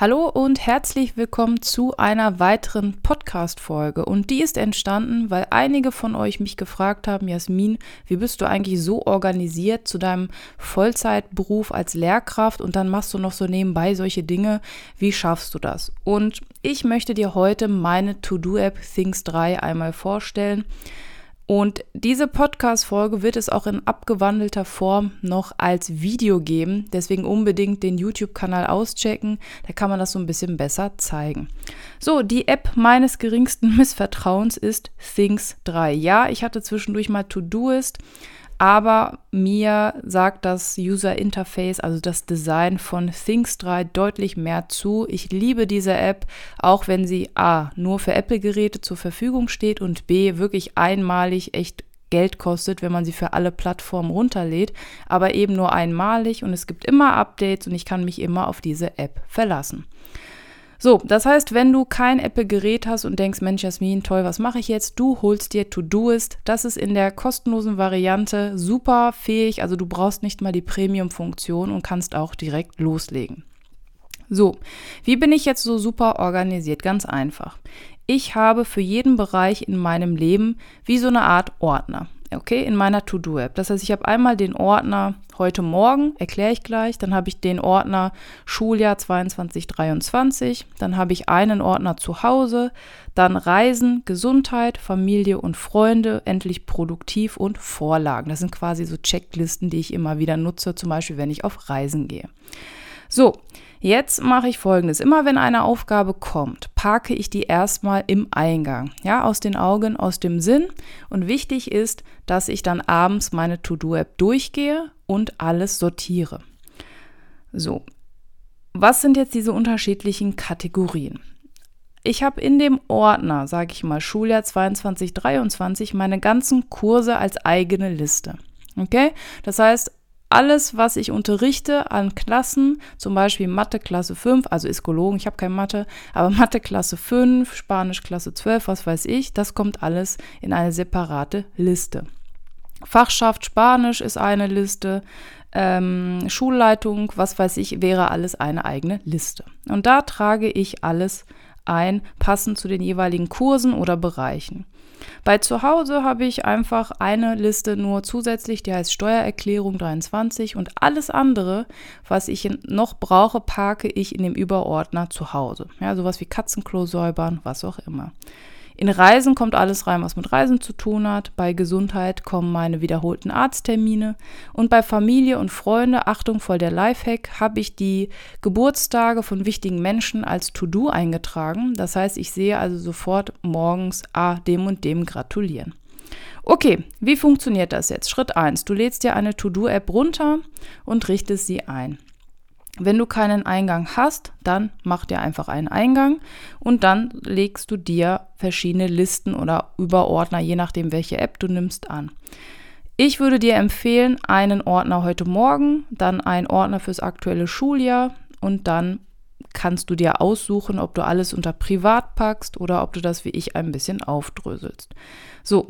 Hallo und herzlich willkommen zu einer weiteren Podcast-Folge. Und die ist entstanden, weil einige von euch mich gefragt haben: Jasmin, wie bist du eigentlich so organisiert zu deinem Vollzeitberuf als Lehrkraft und dann machst du noch so nebenbei solche Dinge? Wie schaffst du das? Und ich möchte dir heute meine To-Do-App Things 3 einmal vorstellen. Und diese Podcast-Folge wird es auch in abgewandelter Form noch als Video geben. Deswegen unbedingt den YouTube-Kanal auschecken. Da kann man das so ein bisschen besser zeigen. So, die App meines geringsten Missvertrauens ist Things 3. Ja, ich hatte zwischendurch mal To-Doist aber mir sagt das User Interface, also das Design von Things 3 deutlich mehr zu. Ich liebe diese App, auch wenn sie A nur für Apple-Geräte zur Verfügung steht und B wirklich einmalig echt Geld kostet, wenn man sie für alle Plattformen runterlädt, aber eben nur einmalig und es gibt immer Updates und ich kann mich immer auf diese App verlassen. So, das heißt, wenn du kein Apple-Gerät hast und denkst, Mensch, Jasmin, toll, was mache ich jetzt? Du holst dir To-Doist. Das ist in der kostenlosen Variante super fähig. Also du brauchst nicht mal die Premium-Funktion und kannst auch direkt loslegen. So, wie bin ich jetzt so super organisiert? Ganz einfach. Ich habe für jeden Bereich in meinem Leben wie so eine Art Ordner okay, in meiner To-Do-App. Das heißt, ich habe einmal den Ordner heute Morgen, erkläre ich gleich, dann habe ich den Ordner Schuljahr 22, 23, dann habe ich einen Ordner zu Hause, dann Reisen, Gesundheit, Familie und Freunde, endlich produktiv und Vorlagen. Das sind quasi so Checklisten, die ich immer wieder nutze, zum Beispiel, wenn ich auf Reisen gehe. So, Jetzt mache ich folgendes. Immer wenn eine Aufgabe kommt, parke ich die erstmal im Eingang. Ja, aus den Augen, aus dem Sinn. Und wichtig ist, dass ich dann abends meine To-Do-App durchgehe und alles sortiere. So. Was sind jetzt diese unterschiedlichen Kategorien? Ich habe in dem Ordner, sage ich mal, Schuljahr 22, 23, meine ganzen Kurse als eigene Liste. Okay? Das heißt, alles, was ich unterrichte an Klassen, zum Beispiel Mathe Klasse 5, also Iskologen, ich habe keine Mathe, aber Mathe Klasse 5, Spanisch Klasse 12, was weiß ich, das kommt alles in eine separate Liste. Fachschaft Spanisch ist eine Liste, ähm, Schulleitung, was weiß ich, wäre alles eine eigene Liste. Und da trage ich alles ein, passend zu den jeweiligen Kursen oder Bereichen. Bei Zuhause habe ich einfach eine Liste nur zusätzlich, die heißt Steuererklärung 23 und alles andere, was ich noch brauche, parke ich in dem Überordner Zuhause. Ja, sowas wie Katzenklo säubern, was auch immer. In Reisen kommt alles rein, was mit Reisen zu tun hat. Bei Gesundheit kommen meine wiederholten Arzttermine. Und bei Familie und Freunde, Achtung voll der Lifehack, habe ich die Geburtstage von wichtigen Menschen als To-Do eingetragen. Das heißt, ich sehe also sofort morgens, ah, dem und dem gratulieren. Okay, wie funktioniert das jetzt? Schritt 1. Du lädst dir eine To-Do-App runter und richtest sie ein. Wenn du keinen Eingang hast, dann mach dir einfach einen Eingang und dann legst du dir verschiedene Listen oder Überordner, je nachdem, welche App du nimmst, an. Ich würde dir empfehlen, einen Ordner heute Morgen, dann einen Ordner fürs aktuelle Schuljahr und dann kannst du dir aussuchen, ob du alles unter Privat packst oder ob du das wie ich ein bisschen aufdröselst. So,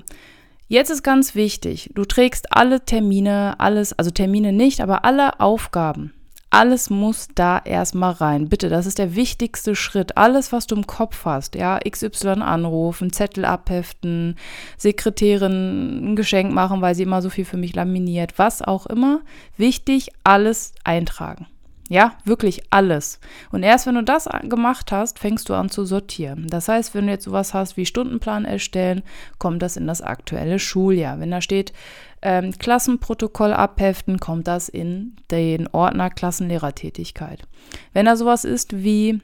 jetzt ist ganz wichtig, du trägst alle Termine, alles, also Termine nicht, aber alle Aufgaben alles muss da erstmal rein. Bitte, das ist der wichtigste Schritt. Alles, was du im Kopf hast, ja, XY anrufen, Zettel abheften, Sekretärin ein Geschenk machen, weil sie immer so viel für mich laminiert, was auch immer. Wichtig, alles eintragen. Ja, wirklich alles. Und erst wenn du das gemacht hast, fängst du an zu sortieren. Das heißt, wenn du jetzt sowas hast wie Stundenplan erstellen, kommt das in das aktuelle Schuljahr. Wenn da steht ähm, Klassenprotokoll abheften, kommt das in den Ordner Klassenlehrertätigkeit. Wenn da sowas ist wie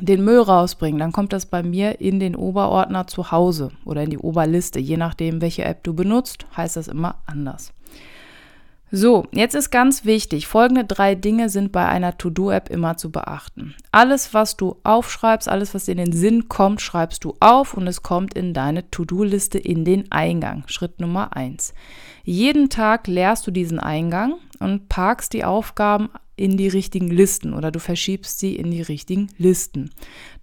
den Müll rausbringen, dann kommt das bei mir in den Oberordner zu Hause oder in die Oberliste. Je nachdem, welche App du benutzt, heißt das immer anders. So, jetzt ist ganz wichtig, folgende drei Dinge sind bei einer To-Do-App immer zu beachten. Alles, was du aufschreibst, alles, was in den Sinn kommt, schreibst du auf und es kommt in deine To-Do-Liste in den Eingang. Schritt Nummer eins. Jeden Tag leerst du diesen Eingang und parkst die Aufgaben in die richtigen Listen oder du verschiebst sie in die richtigen Listen.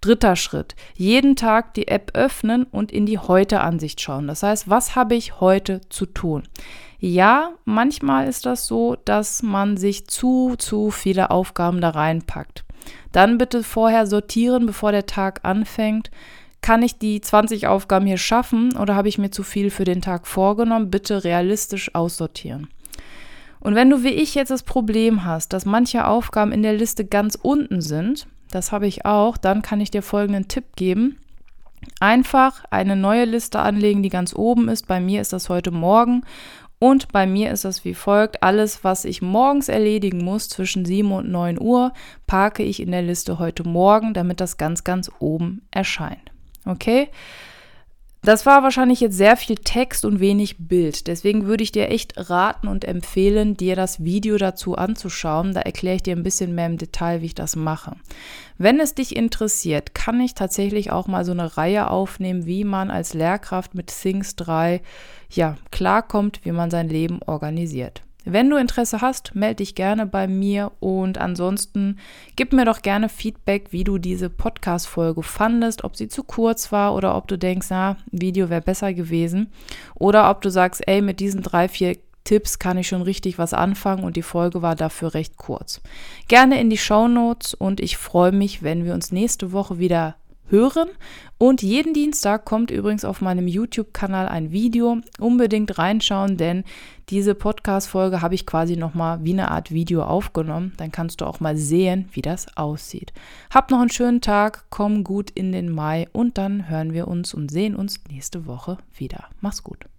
Dritter Schritt. Jeden Tag die App öffnen und in die Heute-Ansicht schauen. Das heißt, was habe ich heute zu tun? Ja, manchmal ist das so, dass man sich zu, zu viele Aufgaben da reinpackt. Dann bitte vorher sortieren, bevor der Tag anfängt. Kann ich die 20 Aufgaben hier schaffen oder habe ich mir zu viel für den Tag vorgenommen? Bitte realistisch aussortieren. Und wenn du wie ich jetzt das Problem hast, dass manche Aufgaben in der Liste ganz unten sind, das habe ich auch, dann kann ich dir folgenden Tipp geben. Einfach eine neue Liste anlegen, die ganz oben ist. Bei mir ist das heute Morgen und bei mir ist das wie folgt. Alles, was ich morgens erledigen muss zwischen 7 und 9 Uhr, parke ich in der Liste heute Morgen, damit das ganz, ganz oben erscheint. Okay? Das war wahrscheinlich jetzt sehr viel Text und wenig Bild. Deswegen würde ich dir echt raten und empfehlen, dir das Video dazu anzuschauen. Da erkläre ich dir ein bisschen mehr im Detail, wie ich das mache. Wenn es dich interessiert, kann ich tatsächlich auch mal so eine Reihe aufnehmen, wie man als Lehrkraft mit Things 3 ja, klarkommt, wie man sein Leben organisiert. Wenn du Interesse hast, melde dich gerne bei mir und ansonsten gib mir doch gerne Feedback, wie du diese Podcast-Folge fandest, ob sie zu kurz war oder ob du denkst, na, Video wäre besser gewesen oder ob du sagst, ey, mit diesen drei, vier Tipps kann ich schon richtig was anfangen und die Folge war dafür recht kurz. Gerne in die Show Notes und ich freue mich, wenn wir uns nächste Woche wieder hören. Und jeden Dienstag kommt übrigens auf meinem YouTube-Kanal ein Video. Unbedingt reinschauen, denn diese Podcast-Folge habe ich quasi nochmal wie eine Art Video aufgenommen. Dann kannst du auch mal sehen, wie das aussieht. Hab noch einen schönen Tag, komm gut in den Mai und dann hören wir uns und sehen uns nächste Woche wieder. Mach's gut.